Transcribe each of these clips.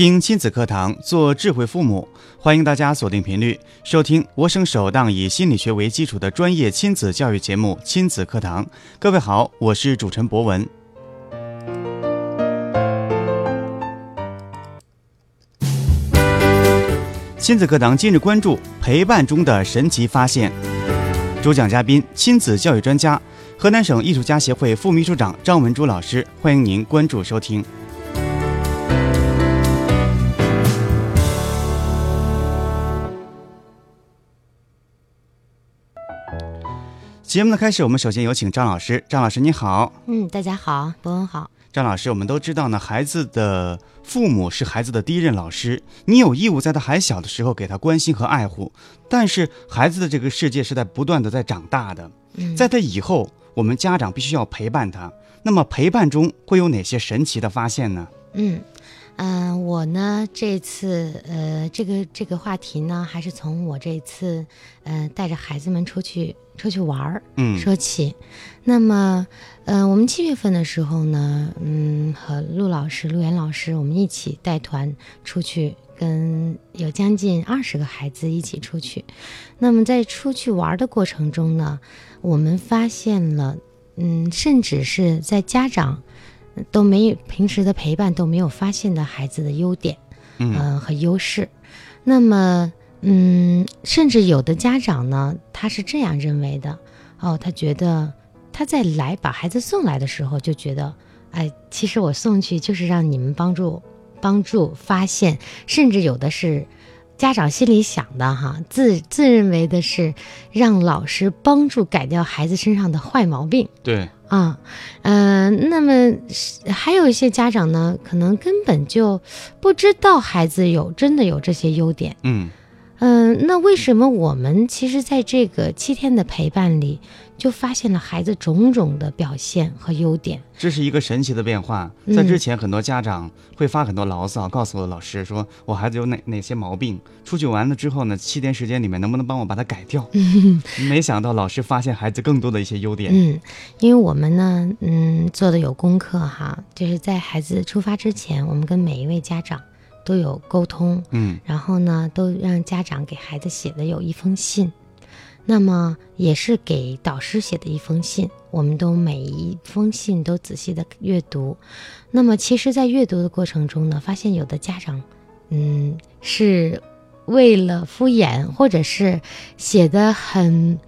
听亲子课堂，做智慧父母，欢迎大家锁定频率收听我省首档以心理学为基础的专业亲子教育节目《亲子课堂》。各位好，我是主持人博文。亲子课堂今日关注陪伴中的神奇发现，主讲嘉宾亲子教育专家、河南省艺术家协会副秘书长张文珠老师，欢迎您关注收听。节目的开始，我们首先有请张老师。张老师，你好。嗯，大家好，伯文好。张老师，我们都知道呢，孩子的父母是孩子的第一任老师，你有义务在他还小的时候给他关心和爱护。但是孩子的这个世界是在不断的在长大的，在他以后，我们家长必须要陪伴他。那么陪伴中会有哪些神奇的发现呢？嗯。嗯，我呢这次呃，这个这个话题呢，还是从我这次呃带着孩子们出去出去玩儿嗯说起。那么，嗯，我们七月份的时候呢，嗯，和陆老师、陆岩老师我们一起带团出去，跟有将近二十个孩子一起出去。那么在出去玩的过程中呢，我们发现了，嗯，甚至是在家长。都没有平时的陪伴都没有发现的孩子的优点，嗯。和优势，那么嗯，甚至有的家长呢，他是这样认为的，哦，他觉得他在来把孩子送来的时候就觉得，哎，其实我送去就是让你们帮助帮助发现，甚至有的是家长心里想的哈，自自认为的是让老师帮助改掉孩子身上的坏毛病，对。啊，嗯，那么还有一些家长呢，可能根本就不知道孩子有真的有这些优点，嗯。嗯，那为什么我们其实在这个七天的陪伴里，就发现了孩子种种的表现和优点？这是一个神奇的变化。在之前，很多家长会发很多牢骚，告诉我老师说，我孩子有哪哪些毛病，出去玩了之后呢，七天时间里面能不能帮我把它改掉？没想到老师发现孩子更多的一些优点。嗯，因为我们呢，嗯，做的有功课哈，就是在孩子出发之前，我们跟每一位家长。都有沟通，嗯，然后呢，都让家长给孩子写的有一封信，那么也是给导师写的一封信，我们都每一封信都仔细的阅读。那么其实，在阅读的过程中呢，发现有的家长，嗯，是为了敷衍，或者是写的很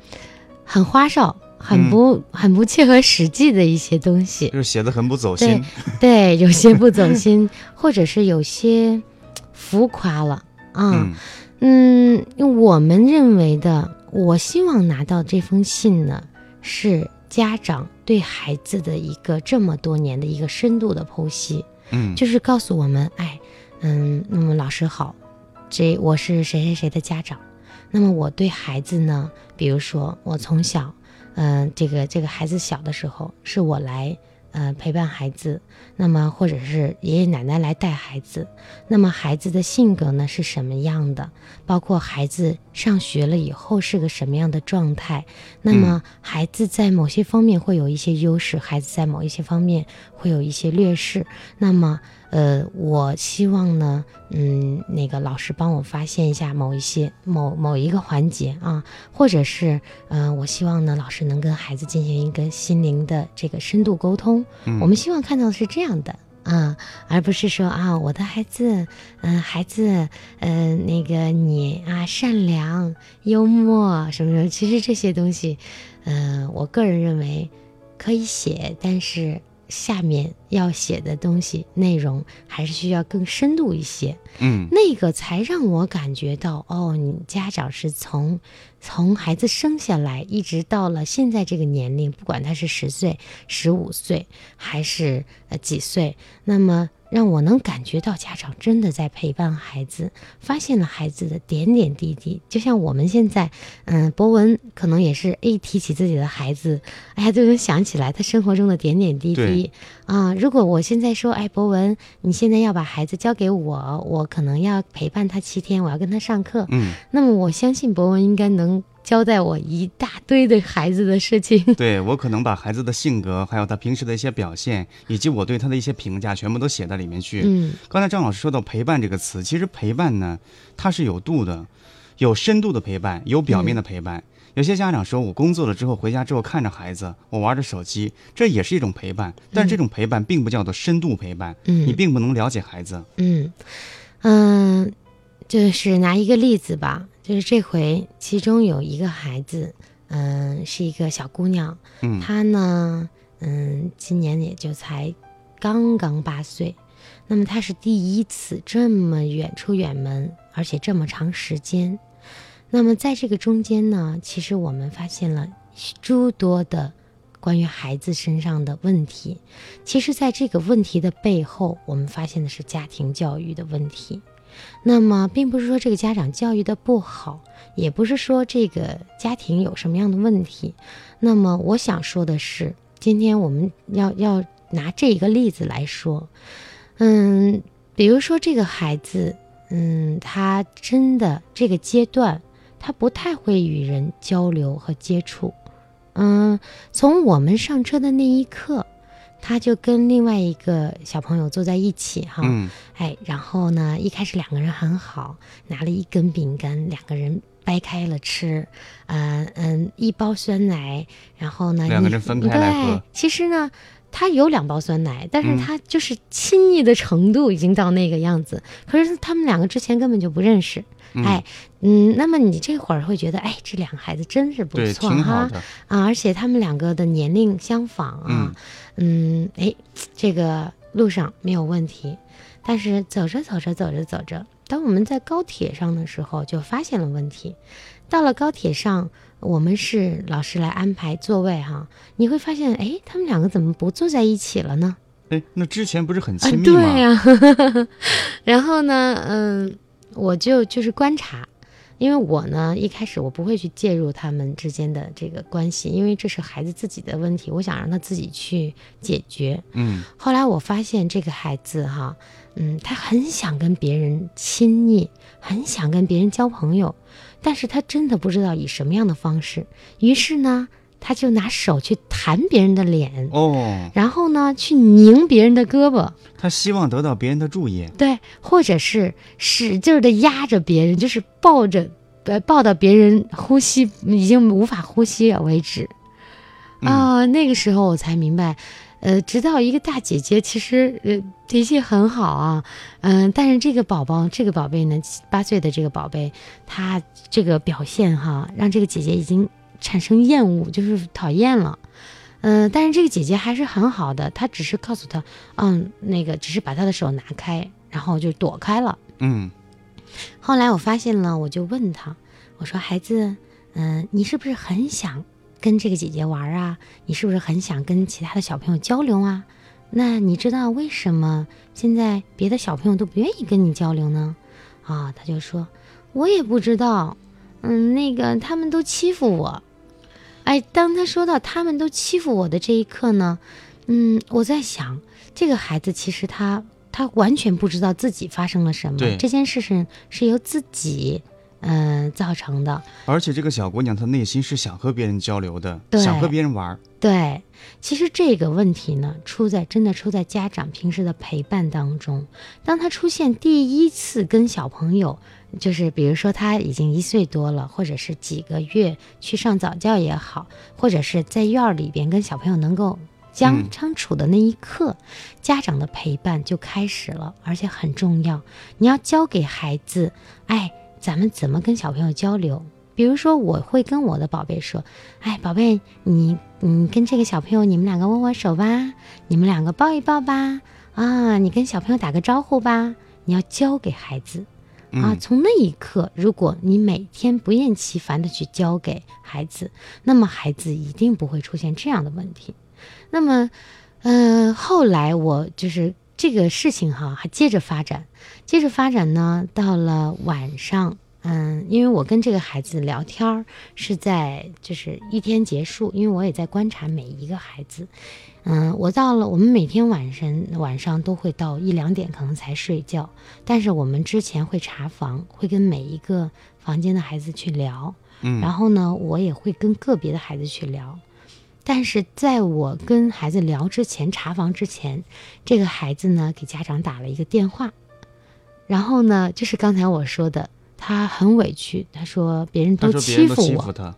很花哨，很不很不切合实际的一些东西，就是写的很不走心，对，有些不走心，或者是有些。浮夸了啊，嗯，我们认为的，我希望拿到这封信呢，是家长对孩子的一个这么多年的一个深度的剖析，嗯，就是告诉我们，哎，嗯，那么老师好，这我是谁谁谁的家长，那么我对孩子呢，比如说我从小，嗯，这个这个孩子小的时候，是我来。呃，陪伴孩子，那么或者是爷爷奶奶来带孩子，那么孩子的性格呢是什么样的？包括孩子上学了以后是个什么样的状态？那么孩子在某些方面会有一些优势，孩子在某一些方面会有一些劣势。那么。呃，我希望呢，嗯，那个老师帮我发现一下某一些某某一个环节啊，或者是，嗯，我希望呢，老师能跟孩子进行一个心灵的这个深度沟通。我们希望看到的是这样的啊，而不是说啊，我的孩子，嗯，孩子，嗯，那个你啊，善良、幽默什么什么，其实这些东西，嗯，我个人认为可以写，但是。下面要写的东西内容还是需要更深度一些，嗯，那个才让我感觉到哦，你家长是从从孩子生下来一直到了现在这个年龄，不管他是十岁、十五岁还是呃几岁，那么让我能感觉到家长真的在陪伴孩子，发现了孩子的点点滴滴。就像我们现在，嗯，博文可能也是一提起自己的孩子，哎呀，就能想起来他生活中的点点滴滴对啊。如果我现在说，哎，博文，你现在要把孩子交给我，我可能要陪伴他七天，我要跟他上课，嗯，那么我相信博文应该能交代我一大堆的孩子的事情。对我可能把孩子的性格，还有他平时的一些表现，以及我对他的一些评价，全部都写在里面去。嗯刚才张老师说到陪伴这个词，其实陪伴呢，它是有度的，有深度的陪伴，有表面的陪伴。有些家长说，我工作了之后回家之后看着孩子，我玩着手机，这也是一种陪伴，但是这种陪伴并不叫做深度陪伴，嗯你并不能了解孩子。嗯嗯，就是拿一个例子吧，就是这回其中有一个孩子，嗯，是一个小姑娘，嗯她呢，嗯，今年也就才刚刚八岁，那么她是第一次这么远出远门，而且这么长时间。那么在这个中间呢，其实我们发现了诸多的关于孩子身上的问题。其实，在这个问题的背后，我们发现的是家庭教育的问题。那么，并不是说这个家长教育的不好，也不是说这个家庭有什么样的问题。那么，我想说的是，今天我们要要拿这一个例子来说，嗯，比如说这个孩子，嗯，他真的这个阶段，他不太会与人交流和接触，嗯，从我们上车的那一刻，他就跟另外一个小朋友坐在一起哈，嗯哎，然后呢，一开始两个人很好，拿了一根饼干，两个人掰开了吃，嗯、嗯，一包酸奶，然后呢，你两个人分开来喝对，其实呢。他有两包酸奶，但是嗯他就是亲密的程度已经到那个样子。可是他们两个之前根本就不认识，嗯哎，嗯，那么你这会儿会觉得，哎，这两个孩子真是不，错哈，的。啊，而且他们两个的年龄相仿啊，嗯，哎，这个路上没有问题，但是走着走着走着走着，当我们在高铁上的时候，就发现了问题。到了高铁上，我们是老师来安排座位哈，你会发现，哎，他们两个怎么不坐在一起了呢？哎，那之前不是很啊，亲密吗对吗？呀、然后呢，嗯，我就就是观察，因为我呢一开始我不会去介入他们之间的这个关系，因为这是孩子自己的问题，我想让他自己去解决。嗯后来我发现这个孩子哈，嗯，他很想跟别人亲昵，很想跟别人交朋友，但是他真的不知道以什么样的方式，于是呢，他就拿手去弹别人的脸。哦，然后呢，去拧别人的胳膊，他希望得到别人的注意。对，或者是使劲的压着别人，就是抱着，呃，抱到别人呼吸已经无法呼吸了为止。嗯啊，那个时候我才明白，呃，直到一个大姐姐其实呃脾气很好啊，嗯、但是这个宝宝，这个宝贝呢，七八岁的这个宝贝，他这个表现哈，让这个姐姐已经产生厌恶，就是讨厌了。嗯、但是这个姐姐还是很好的，她只是告诉他，嗯，那个只是把她的手拿开，然后就躲开了。嗯后来我发现了，我就问他，我说：“孩子，嗯、你是不是很想跟这个姐姐玩啊？你是不是很想跟其他的小朋友交流啊？那你知道为什么现在别的小朋友都不愿意跟你交流呢？”啊，他就说：“我也不知道，嗯，那个他们都欺负我。”哎，当他说到他们都欺负我的这一刻呢，嗯，我在想，这个孩子其实他他完全不知道自己发生了什么，这件事是是由自己嗯、呃造成的。而且这个小姑娘她内心是想和别人交流的，对想和别人玩儿。对，其实这个问题呢，出在真的出在家长平时的陪伴当中。当他出现第一次跟小朋友，就是比如说他已经一岁多了，或者是几个月去上早教也好，或者是在院儿里边跟小朋友能够相嗯相处的那一刻，家长的陪伴就开始了，而且很重要。你要教给孩子，哎，咱们怎么跟小朋友交流？比如说，我会跟我的宝贝说：“哎，宝贝，你你跟这个小朋友，你们两个握握手吧，你们两个抱一抱吧，啊，你跟小朋友打个招呼吧。”你要教给孩子啊，嗯从那一刻，如果你每天不厌其烦的去教给孩子，那么孩子一定不会出现这样的问题。那么，呃，后来我就是这个事情哈还接着发展，接着发展呢，到了晚上，嗯，因为我跟这个孩子聊天儿是在就是一天结束，因为我也在观察每一个孩子，嗯，我到了我们每天晚上晚上都会到一两点可能才睡觉，但是我们之前会查房，会跟每一个房间的孩子去聊，嗯，然后呢，我也会跟个别的孩子去聊。但是在我跟孩子聊之前，查房之前，这个孩子呢给家长打了一个电话，然后呢，就是刚才我说的，他很委屈，他说别人都说别人都负我，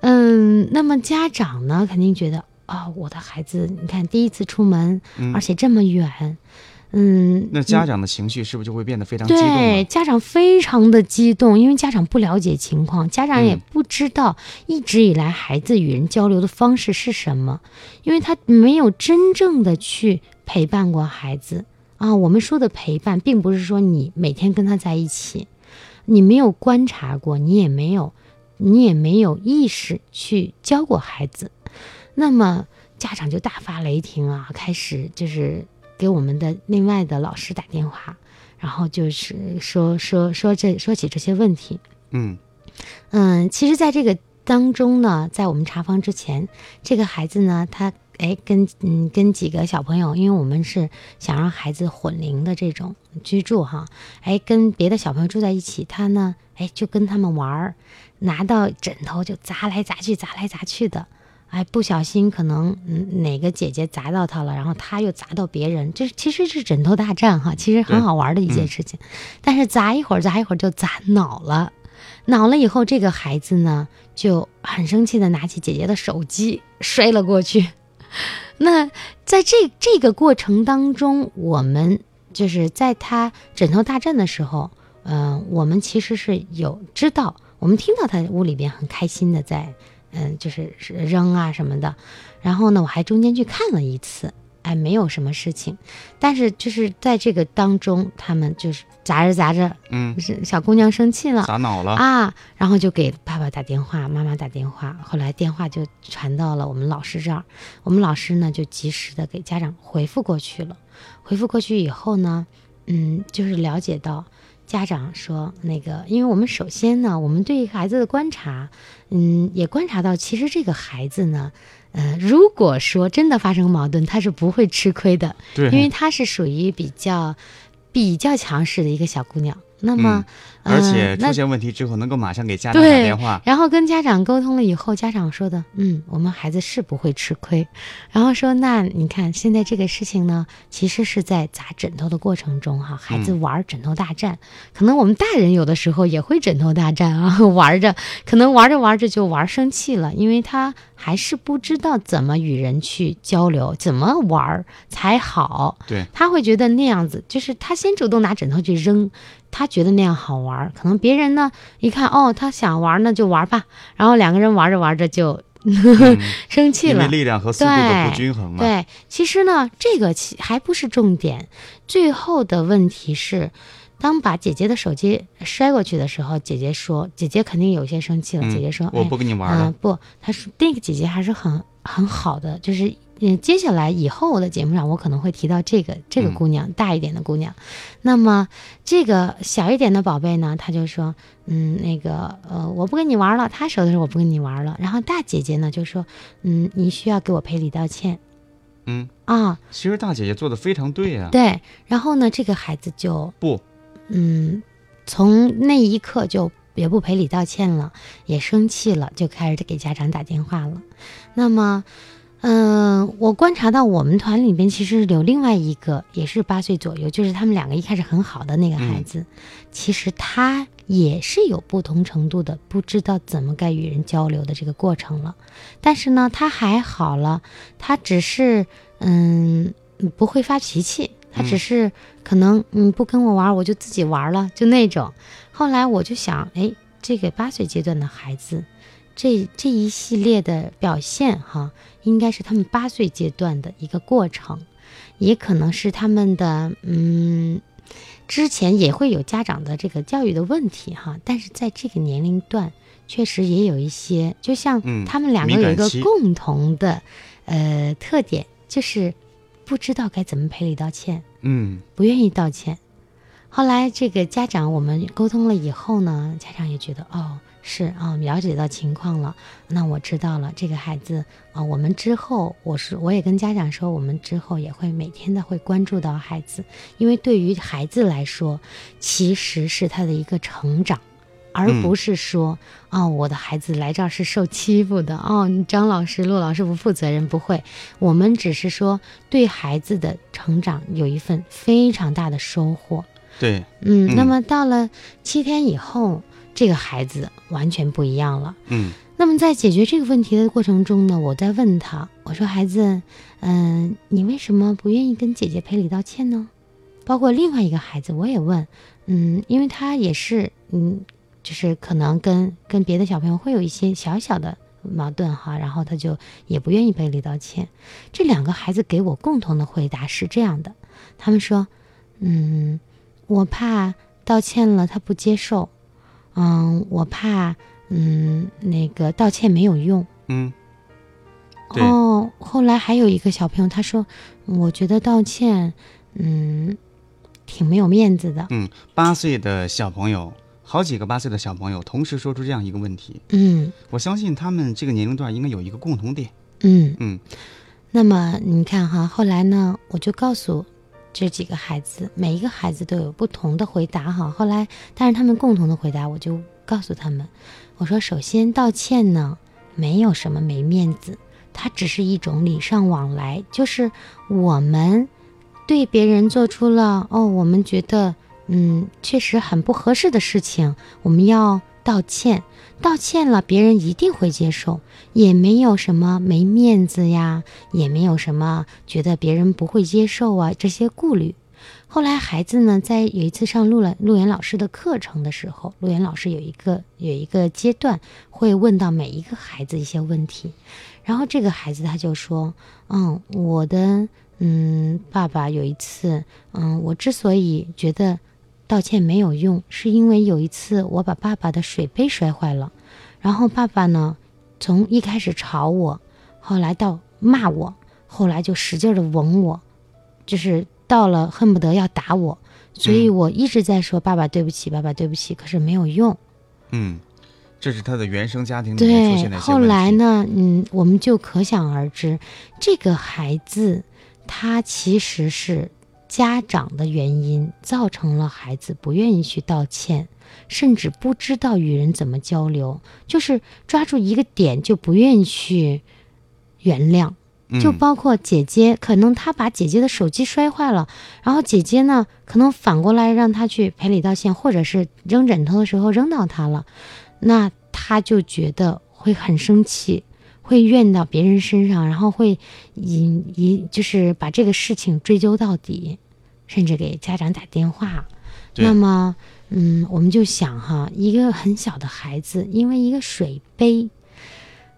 嗯，那么家长呢肯定觉得啊、我的孩子，你看第一次出门，嗯。而且这么远，嗯，那家长的情绪是不是就会变得非常激动对，家长非常的激动，因为家长不了解情况，家长也嗯。不知道一直以来孩子与人交流的方式是什么，因为他没有真正的去陪伴过孩子啊。我们说的陪伴，并不是说你每天跟他在一起，你没有观察过，你也没有，你也没有意识去教过孩子，那么家长就大发雷霆啊，开始就是给我们的另外的老师打电话。然后就是说说说这说起这些问题，嗯嗯，其实，在这个当中呢，在我们查房之前，这个孩子呢，他哎跟嗯跟几个小朋友，因为我们是想让孩子混龄的这种居住哈，哎跟别的小朋友住在一起，他呢哎就跟他们玩儿，拿到枕头就砸来砸去，砸来砸去的。哎，不小心可能嗯哪个姐姐砸到他了，然后他又砸到别人，这其实是枕头大战哈，其实很好玩的一件嗯事情。但是砸一会儿砸一会儿就砸恼了，恼了以后，这个孩子呢就很生气的拿起姐姐的手机摔了过去。那在这这个过程当中，我们就是在他枕头大战的时候，嗯、我们其实是有知道，我们听到他屋里边很开心的在，嗯、就是扔啊什么的。然后呢，我还中间去看了一次，哎，没有什么事情。但是就是在这个当中，他们就是砸着砸着，嗯，是小姑娘生气了。砸脑了，啊，然后就给爸爸打电话，妈妈打电话，后来电话就传到了我们老师这儿，我们老师呢就及时的给家长回复过去了。回复过去以后呢，嗯，就是了解到家长说那个，因为我们首先呢，我们对孩子的观察，嗯，也观察到其实这个孩子呢，呃，如果说真的发生矛盾，他是不会吃亏的，对，因为他是属于比较比较强势的一个小姑娘。那么，而且出现问题之后能够马上给家长打电话，然后跟家长沟通了以后，家长说的，嗯，我们孩子是不会吃亏。然后说，那你看现在这个事情呢，其实是在砸枕头的过程中哈，孩子玩枕头大战，可能我们大人有的时候也会枕头大战啊，玩着，可能玩着玩着就玩生气了，因为他还是不知道怎么与人去交流，怎么玩才好。对，他会觉得那样子，就是他先主动拿枕头去扔，他觉得那样好玩儿。可能别人呢一看，哦，他想玩儿那就玩儿吧，然后两个人玩着玩着就嗯 生气了。因为力量和速度不均衡嘛，对，其实呢，这个其还不是重点，最后的问题是，当把姐姐的手机摔过去的时候，姐姐说，姐姐肯定有些生气了。嗯姐姐说，我哎不跟你玩了，嗯，不，她说那个姐姐还是很很好的，就是嗯，接下来以后的节目上我可能会提到这个这个嗯。姑娘、大一点的姑娘，那么这个小一点的宝贝呢，她就说，嗯，那个呃，我不跟你玩了，她说的是我不跟你玩了，然后大姐姐呢就说，嗯，你需要给我赔礼道歉。嗯，啊，其实大姐姐做的非常对呀，对，然后呢，这个孩子就不，嗯，从那一刻就也不赔礼道歉了，也生气了，就开始给家长打电话了。那么，嗯、我观察到我们团里边其实有另外一个也是八岁左右，就是他们两个一开始很好的那个孩子，其实他也是有不同程度的不知道怎么该与人交流的这个过程了。但是呢，他还好了，他只是嗯不会发脾气，他只嗯是可能嗯不跟我玩，我就自己玩了，就那种。后来我就想，哎，这个八岁阶段的孩子，这这一系列的表现哈，应该是他们八岁阶段的一个过程，也可能是他们的嗯。之前也会有家长的这个教育的问题哈，但是在这个年龄段，确实也有一些，就像嗯他们两个有一个共同的呃特点，就是不知道该怎么赔礼道歉。嗯不愿意道歉。后来这个家长我们沟通了以后呢，家长也觉得哦是啊、了解到情况了，那我知道了这个孩子啊、我们之后我是我也跟家长说，我们之后也会每天的会关注到孩子，因为对于孩子来说，其实是他的一个成长。而嗯不是说，哦，我的孩子来这儿是受欺负的，哦，张老师、陆老师不负责任，不会，我们只是说对孩子的成长有一份非常大的收获。对，嗯，嗯那么到了七天以后，这个孩子完全不一样了。嗯那么在解决这个问题的过程中呢，我在问他，我说孩子，嗯、你为什么不愿意跟姐姐赔礼道歉呢？包括另外一个孩子，我也问，嗯，因为他也是，嗯，就是可能跟跟别的小朋友会有一些小小的矛盾哈，然后他就也不愿意赔礼道歉。这两个孩子给我共同的回答是这样的，他们说，嗯，我怕道歉了他不接受，嗯，我怕，嗯，那个道歉没有用。嗯哦，后来还有一个小朋友，他说，我觉得道歉，嗯，挺没有面子的。嗯，八岁的小朋友，好几个八岁的小朋友同时说出这样一个问题，嗯我相信他们这个年龄段应该有一个共同点。嗯。嗯那么你看哈，后来呢，我就告诉这几个孩子，每一个孩子都有不同的回答哈。后来，但是他们共同的回答，我就告诉他们，我说，首先道歉呢，没有什么没面子，它只是一种礼尚往来，就是我们对别人做出了哦，我们觉得嗯确实很不合适的事情，我们要道歉。道歉了，别人一定会接受，也没有什么没面子呀，也没有什么觉得别人不会接受啊这些顾虑。后来孩子呢，在有一次上陆了陆岩老师的课程的时候，陆岩老师有一个有一个阶段会问到每一个孩子一些问题，然后这个孩子他就说：“嗯，我的嗯爸爸有一次，嗯，我之所以觉得道歉没有用，是因为有一次我把爸爸的水杯摔坏了，然后爸爸呢，从一开始吵我，后来到骂我，后来就使劲的吻我，就是到了恨不得要打我，所以我一直在说爸爸对不起，爸爸对不起，可是没有用。嗯，这是他的原生家庭对后。来呢，嗯，我们就可想而知，这个孩子他其实是家长的原因造成了孩子不愿意去道歉，甚至不知道与人怎么交流，就是抓住一个点就不愿意去原谅。就嗯包括姐姐，可能她把姐姐的手机摔坏了，然后姐姐呢，可能反过来让她去赔礼道歉，或者是扔枕头的时候扔到她了，那他就觉得会很生气，会怨到别人身上，然后会引引就是把这个事情追究到底，甚至给家长打电话。那么，嗯，我们就想哈，一个很小的孩子，因为一个水杯。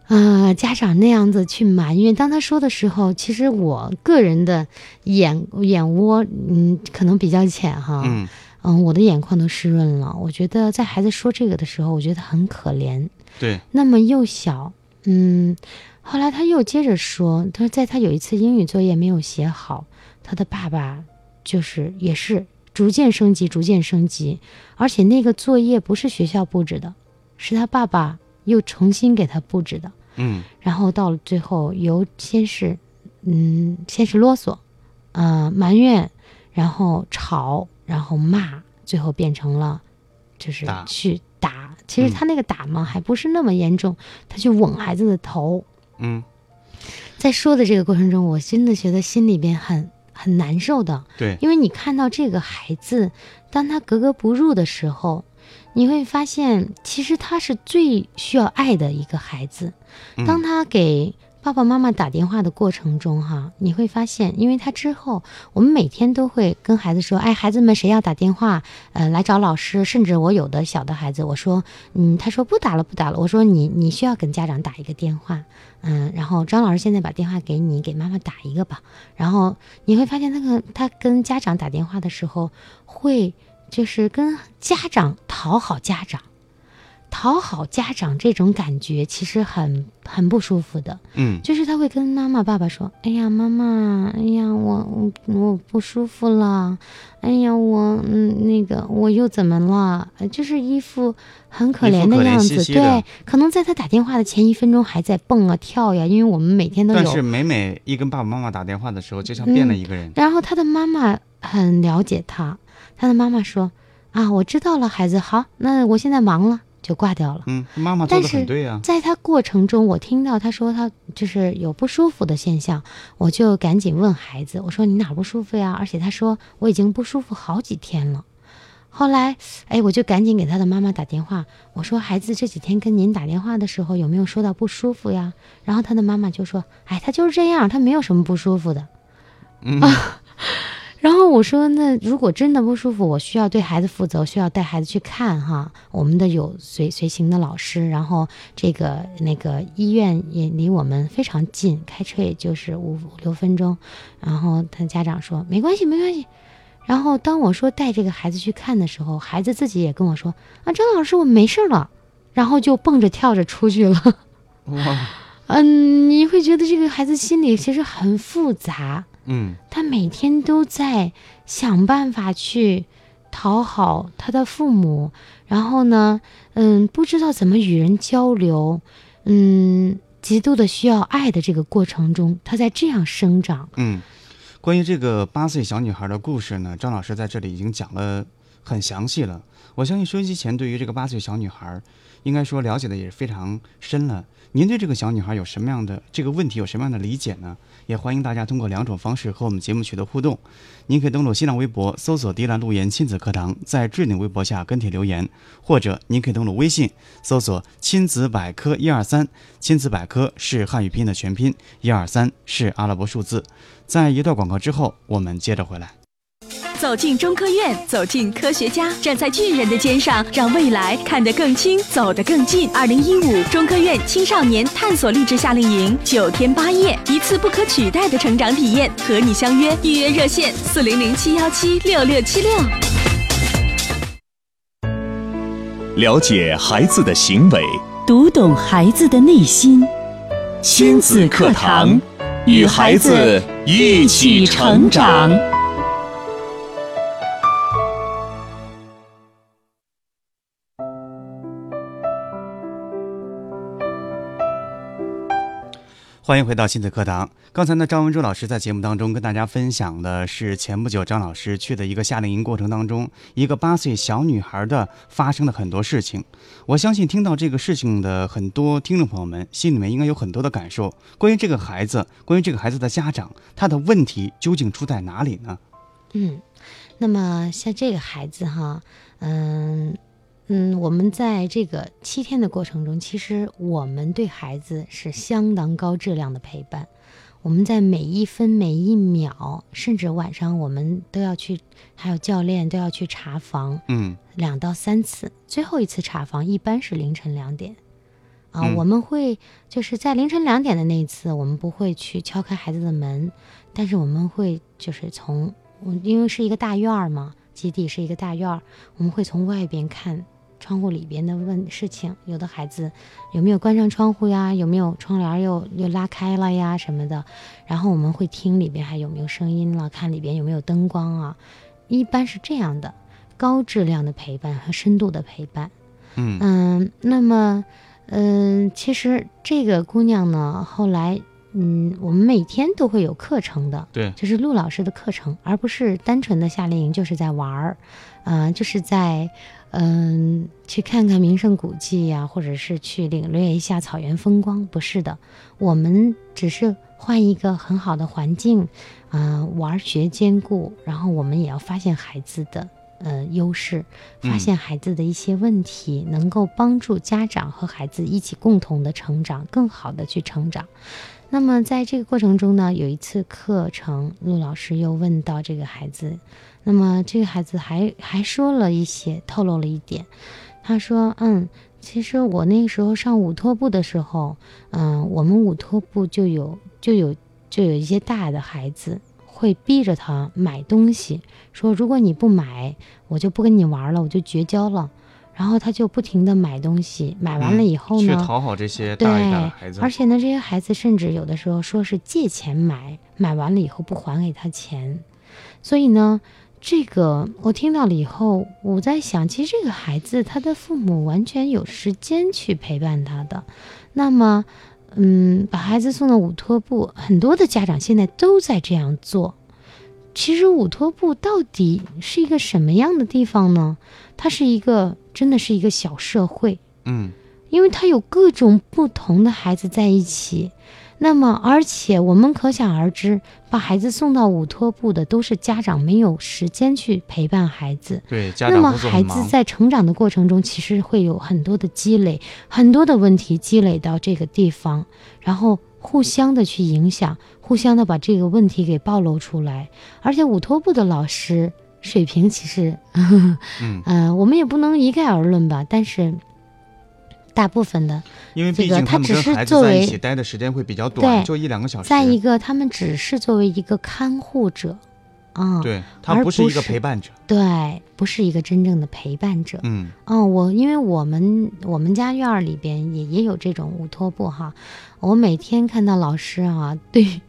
呃，家长那样子去埋怨，当他说的时候，其实我个人的眼眼窝，嗯，可能比较浅哈，嗯嗯，我的眼眶都湿润了。我觉得在孩子说这个的时候，我觉得很可怜。对，那么幼小，嗯，后来他又接着说，他说在他有一次英语作业没有写好，他的爸爸就是也是逐渐升级，逐渐升级，而且那个作业不是学校布置的，是他爸爸又重新给他布置的。嗯然后到了最后，由先是，嗯，先是啰嗦，呃，埋怨，然后吵，然后骂，最后变成了，就是去打。其实嗯他那个打嘛，还不是那么严重，他去吻孩子的头。嗯，在说的这个过程中，我真的觉得心里边很很难受的，对，因为你看到这个孩子，当他格格不入的时候，你会发现，其实他是最需要爱的一个孩子。嗯。当他给爸爸妈妈打电话的过程中，哈，你会发现，因为他之后，我们每天都会跟孩子说，哎，孩子们谁要打电话，呃，来找老师，甚至我有的小的孩子，我说，嗯，他说不打了，不打了，我说你你需要跟家长打一个电话，嗯，然后张老师现在把电话给你，给妈妈打一个吧，然后你会发现，那个他跟家长打电话的时候，会就是跟家长讨好家长。讨好家长这种感觉其实很很不舒服的，嗯就是他会跟妈妈、爸爸说：“哎呀，妈妈，哎呀，我我我不舒服了，哎呀，我嗯那个我又怎么了？呃就是一副很可怜一副可怜样子。兮兮对，可能在他打电话的前一分钟还在蹦啊跳呀，因为我们每天都有。但是每每一跟爸爸妈妈打电话的时候，就像变了一个人。然后他的妈妈很了解他，他的妈妈说：“啊，我知道了，孩子，好，那我现在忙了，就挂掉了。”嗯，妈妈做的但是很对啊。在他过程中，我听到他说他就是有不舒服的现象，我就赶紧问孩子，我说你哪不舒服呀？而且他说我已经不舒服好几天了。后来，哎，我就赶紧给他的妈妈打电话，我说孩子这几天跟您打电话的时候有没有说到不舒服呀？然后他的妈妈就说，哎，他就是这样，他没有什么不舒服的。嗯，我说，那如果真的不舒服，我需要对孩子负责，需要带孩子去看哈。我们的有随随行的老师，然后这个那个医院也离我们非常近，开车也就是五五六分钟。然后他家长说没关系，没关系。然后当我说带这个孩子去看的时候，孩子自己也跟我说啊，张老师，我没事儿了，然后就蹦着跳着出去了。哇，嗯，你会觉得这个孩子心里其实很复杂。嗯他每天都在想办法去讨好他的父母，然后呢，嗯，不知道怎么与人交流，嗯，极度的需要爱的这个过程中，他在这样生长。嗯，关于这个八岁小女孩的故事呢，张老师在这里已经讲了很详细了。我相信收音机前对于这个八岁小女孩，应该说了解的也是非常深了。您对这个小女孩有什么样的这个问题有什么样的理解呢？也欢迎大家通过两种方式和我们节目取得互动。您可以登录新浪微博搜索“迪兰路言亲子课堂”，在置顶微博下跟帖留言，或者您可以登录微信搜索“亲子百科一二三”，亲子百科是汉语拼音的全拼，一二三是阿拉伯数字。在一段广告之后，我们接着回来。走进中科院，走进科学家，站在巨人的肩上，让未来看得更清，走得更近。二零一五中科院青少年探索励志夏令营，九天八夜，一次不可取代的成长体验，和你相约。预约热线：四零零七幺七六六七六。了解孩子的行为，读懂孩子的内心，亲子课堂，与孩子一起成长。欢迎回到亲子课堂。刚才呢，张文珠老师在节目当中跟大家分享的是前不久张老师去的一个夏令营过程当中，一个八岁小女孩的发生的很多事情。我相信听到这个事情的很多听众朋友们心里面应该有很多的感受。关于这个孩子，关于这个孩子的家长，他的问题究竟出在哪里呢？嗯，那么像这个孩子哈，嗯嗯，我们在这个七天的过程中，其实我们对孩子是相当高质量的陪伴。我们在每一分每一秒，甚至晚上我们都要去，还有教练都要去查房嗯两到三次，最后一次查房一般是凌晨两点。啊，嗯我们会就是在凌晨两点的那一次，我们不会去敲开孩子的门，但是我们会就是从我因为是一个大院儿嘛，基地是一个大院儿，我们会从外边看窗户里边的问事情，有的孩子有没有关上窗户呀，有没有窗帘又又拉开了呀？什么的，然后我们会听里边还有没有声音了，看里边有没有灯光啊，一般是这样的，高质量的陪伴和深度的陪伴。嗯。嗯，那么，嗯，其实这个姑娘呢，后来，嗯，我们每天都会有课程的，对，就是陆老师的课程，而不是单纯的夏令营，就是在玩儿，嗯、就是在，嗯、去看看名胜古迹呀、或者是去领略一下草原风光，不是的，我们只是换一个很好的环境，嗯、玩学兼顾，然后我们也要发现孩子的。呃，优势，发嗯现孩子的一些问题，能够帮助家长和孩子一起共同的成长，更好的去成长。那么在这个过程中呢，有一次课程，陆老师又问到这个孩子，那么这个孩子还还说了一些，透露了一点，他说，嗯，其实我那个时候上午托部的时候，嗯，我们午托部就有就有就有一些大的孩子会逼着他买东西，说如果你不买，我就不跟你玩了，我就绝交了。然后他就不停的买东西，买完了以后呢，去讨好这些对大一点的孩子，而且呢，这些孩子甚至有的时候说是借钱买，买完了以后不还给他钱，所以呢，这个我听到了以后，我在想，其实这个孩子他的父母完全有时间去陪伴他的，那么，嗯，把孩子送到午托部，很多的家长现在都在这样做。其实午托部到底是一个什么样的地方呢？它是一个，真的是一个小社会。嗯因为它有各种不同的孩子在一起，那么而且我们可想而知，把孩子送到午托部的都是家长没有时间去陪伴孩子。对，家那么长工作孩子，在成长的过程中，其实会有很多的积累，很多的问题积累到这个地方，然后互相的去影响，互相的把这个问题给暴露出来。而且午托部的老师水平其实，嗯，呃，我们也不能一概而论吧，但是大部分的。因为这个毕竟他们他只是跟孩子作为在一起待的时间会比较短，对就一两个小时。再一个，他们只是作为一个看护者，啊、对他而不是一个陪伴者，对，不是一个真正的陪伴者。嗯嗯，我因为我们我们家院儿里边也也有这种乌托布哈，我每天看到老师啊，对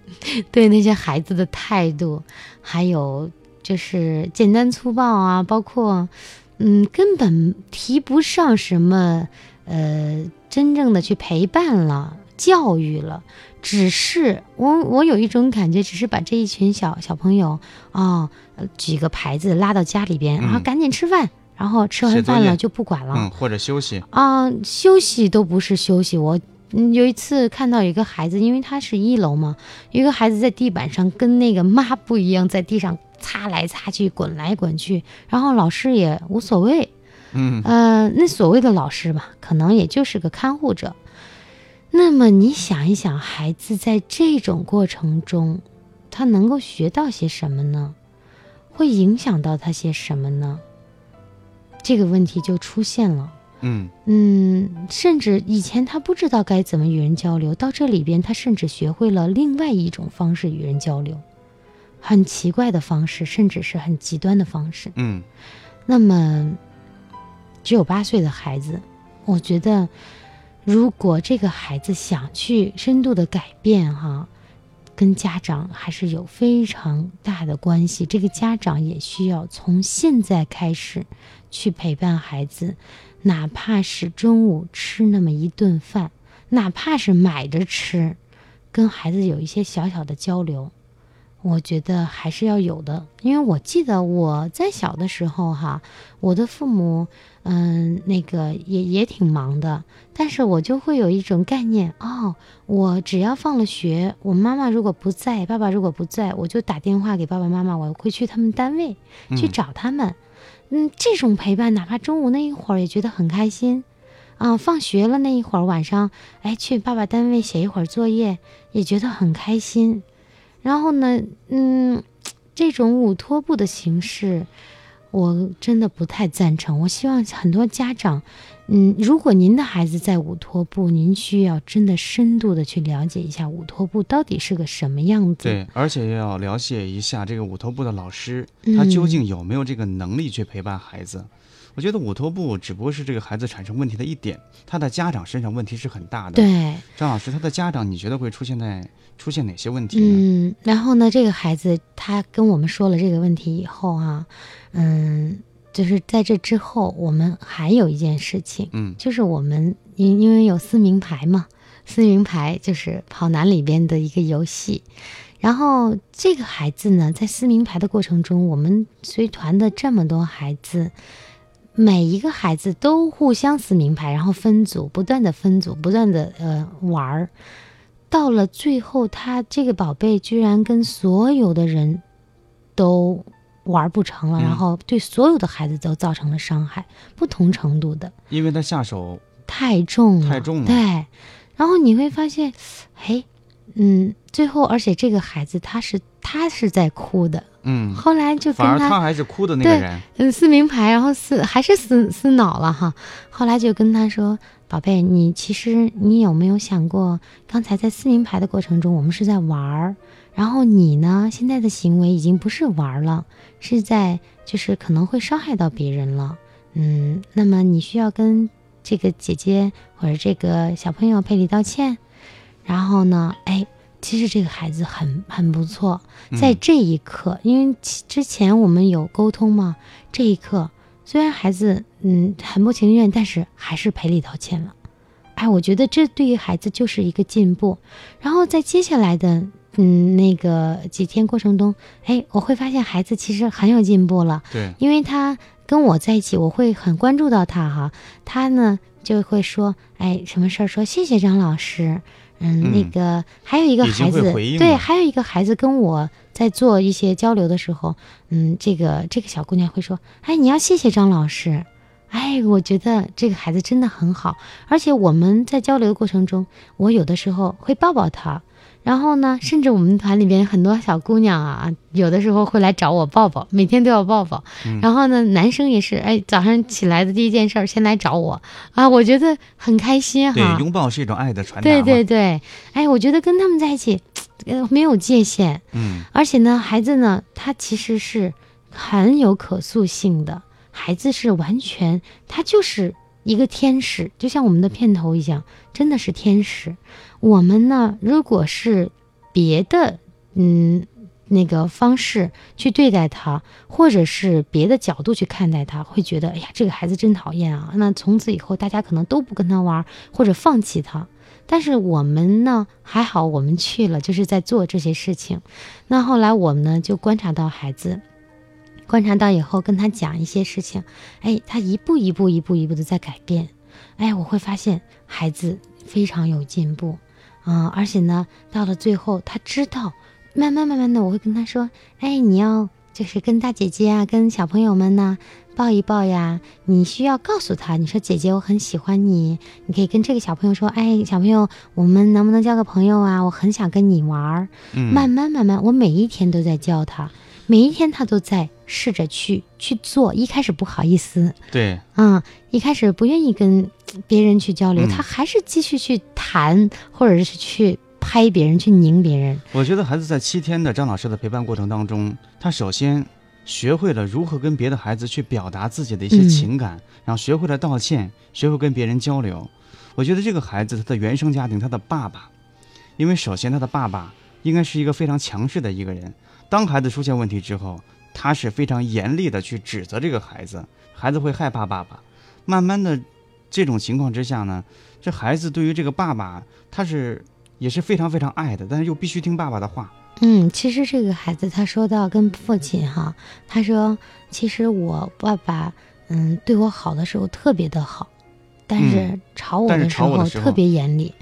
对那些孩子的态度，还有就是简单粗暴啊，包括嗯根本提不上什么呃真正的去陪伴了、教育了。只是我，我有一种感觉，只是把这一群小小朋友啊、呃举个牌子拉到家里边，然后嗯赶紧吃饭，然后吃完饭了就不管了嗯，或者休息，啊、休息都不是休息。我嗯有一次看到有一个孩子，因为他是一楼嘛，有一个孩子在地板上跟那个抹布一样，在地上擦来擦去，滚来滚去，然后老师也无所谓，嗯呃，那所谓的老师吧，可能也就是个看护者。那么你想一想，孩子在这种过程中，他能够学到些什么呢？会影响到他些什么呢？这个问题就出现了。嗯嗯，甚至以前他不知道该怎么与人交流，到这里边他甚至学会了另外一种方式与人交流，很奇怪的方式，甚至是很极端的方式。嗯那么，只有八岁的孩子，我觉得，如果这个孩子想去深度的改变，哈，跟家长还是有非常大的关系。这个家长也需要从现在开始去陪伴孩子，哪怕是中午吃那么一顿饭，哪怕是买着吃，跟孩子有一些小小的交流。我觉得还是要有的，因为我记得我在小的时候哈，我的父母嗯那个也也挺忙的，但是我就会有一种概念哦，我只要放了学，我妈妈如果不在，爸爸如果不在，我就打电话给爸爸妈妈，我会去他们单位去嗯找他们。嗯，这种陪伴，哪怕中午那一会儿也觉得很开心。啊，放学了那一会儿，晚上哎去爸爸单位写一会儿作业，也觉得很开心。然后呢，嗯，这种午托部的形式，我真的不太赞成。我希望很多家长，嗯，如果您的孩子在午托部，您需要真的深度的去了解一下午托部到底是个什么样子。对，而且要了解一下这个午托部的老师，他究嗯竟有没有这个能力去陪伴孩子。我觉得五头部只不过是这个孩子产生问题的一点，他的家长身上问题是很大的。，对，张老师，他的家长你觉得会出现在出现哪些问题呢？嗯，然后呢，这个孩子他跟我们说了这个问题以后啊，嗯，就是在这之后，我们还有一件事情，嗯就是我们因因为有撕名牌嘛，撕名牌就是跑男里边的一个游戏。然后这个孩子呢，在撕名牌的过程中，我们随团的这么多孩子，每一个孩子都互相撕名牌，然后分组，不断的分组，不断的呃玩儿。到了最后，他这个宝贝居然跟所有的人都玩不成了，嗯然后对所有的孩子都造成了伤害，不同程度的。因为他下手，太重了，太重了对，然后你会发现，哎，嗯，最后而且这个孩子他是他是在哭的，嗯，后来就跟反而他还是哭的那个人。嗯撕名牌，然后撕还是撕撕恼了哈。后来就跟他说：“宝贝，你其实你有没有想过，刚才在撕名牌的过程中，我们是在玩儿，然后你呢，现在的行为已经不是玩儿了，是在就是可能会伤害到别人了。嗯，那么你需要跟这个姐姐或者这个小朋友赔礼道歉。然后呢，哎，其实这个孩子很很不错，在这一刻，因为之前我们有沟通嘛，这一刻虽然孩子嗯很不情愿，但是还是赔礼道歉了。哎，我觉得这对于孩子就是一个进步。然后在接下来的嗯那个几天过程中，哎，我会发现孩子其实很有进步了。对，因为他跟我在一起，我会很关注到他哈。他呢就会说，哎，什么事儿说谢谢张老师。嗯，那个还有一个孩子，对，还有一个孩子跟我在做一些交流的时候，嗯，这个这个小姑娘会说，哎，你要谢谢张老师。哎，我觉得这个孩子真的很好，而且我们在交流的过程中，我有的时候会抱抱他，然后呢，甚至我们团里边很多小姑娘啊，有的时候会来找我抱抱，每天都要抱抱。然后呢，男生也是，哎，早上起来的第一件事先来找我啊，我觉得很开心哈。对，拥抱是一种爱的传达。对对对，哎，我觉得跟他们在一起，呃，没有界限。嗯。而且呢，孩子呢，他其实是很有可塑性的。孩子是完全，他就是一个天使，就像我们的片头一样，真的是天使。我们呢，如果是别的，嗯，那个方式去对待他，或者是别的角度去看待他，会觉得，哎呀，这个孩子真讨厌啊！那从此以后，大家可能都不跟他玩，或者放弃他。但是我们呢，还好，我们去了，就是在做这些事情。那后来我们呢，就观察到孩子。观察到以后，跟他讲一些事情，哎，他一步一步、一步一步的在改变，哎，我会发现孩子非常有进步，啊，而且呢，到了最后，他知道，慢慢慢慢的，我会跟他说，哎，你要就是跟大姐姐啊，跟小朋友们呢抱一抱呀，你需要告诉他，你说姐姐我很喜欢你，你可以跟这个小朋友说，哎，小朋友，我们能不能交个朋友啊？我很想跟你玩儿，慢慢慢慢，我每一天都在教他。每一天他都在试着去去做，一开始不好意思，对，嗯，一开始不愿意跟别人去交流，他还是继续去谈，或者是去拍别人，去拧别人。我觉得孩子在七天的张老师的陪伴过程当中，他首先学会了如何跟别的孩子去表达自己的一些情感，然后学会了道歉，学会跟别人交流。我觉得这个孩子他的原生家庭，他的爸爸，因为首先他的爸爸应该是一个非常强势的一个人。当孩子出现问题之后，他是非常严厉的去指责这个孩子，孩子会害怕爸爸。慢慢的，这种情况之下呢，这孩子对于这个爸爸，他是也是非常非常爱的，但是又必须听爸爸的话。嗯，其实这个孩子他说到跟父亲哈，他说其实我爸爸嗯对我好的时候特别的好，但是吵我的时候特别严厉。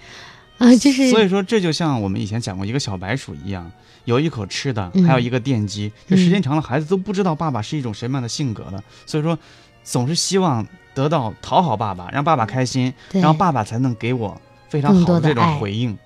啊，就是所以说，这就像我们以前讲过一个小白鼠一样，有一口吃的，还有一个电击。这时间长了，孩子都不知道爸爸是一种什么样的性格了。所以说，总是希望得到讨好爸爸，让爸爸开心，然后爸爸才能给我非常好的这种回应。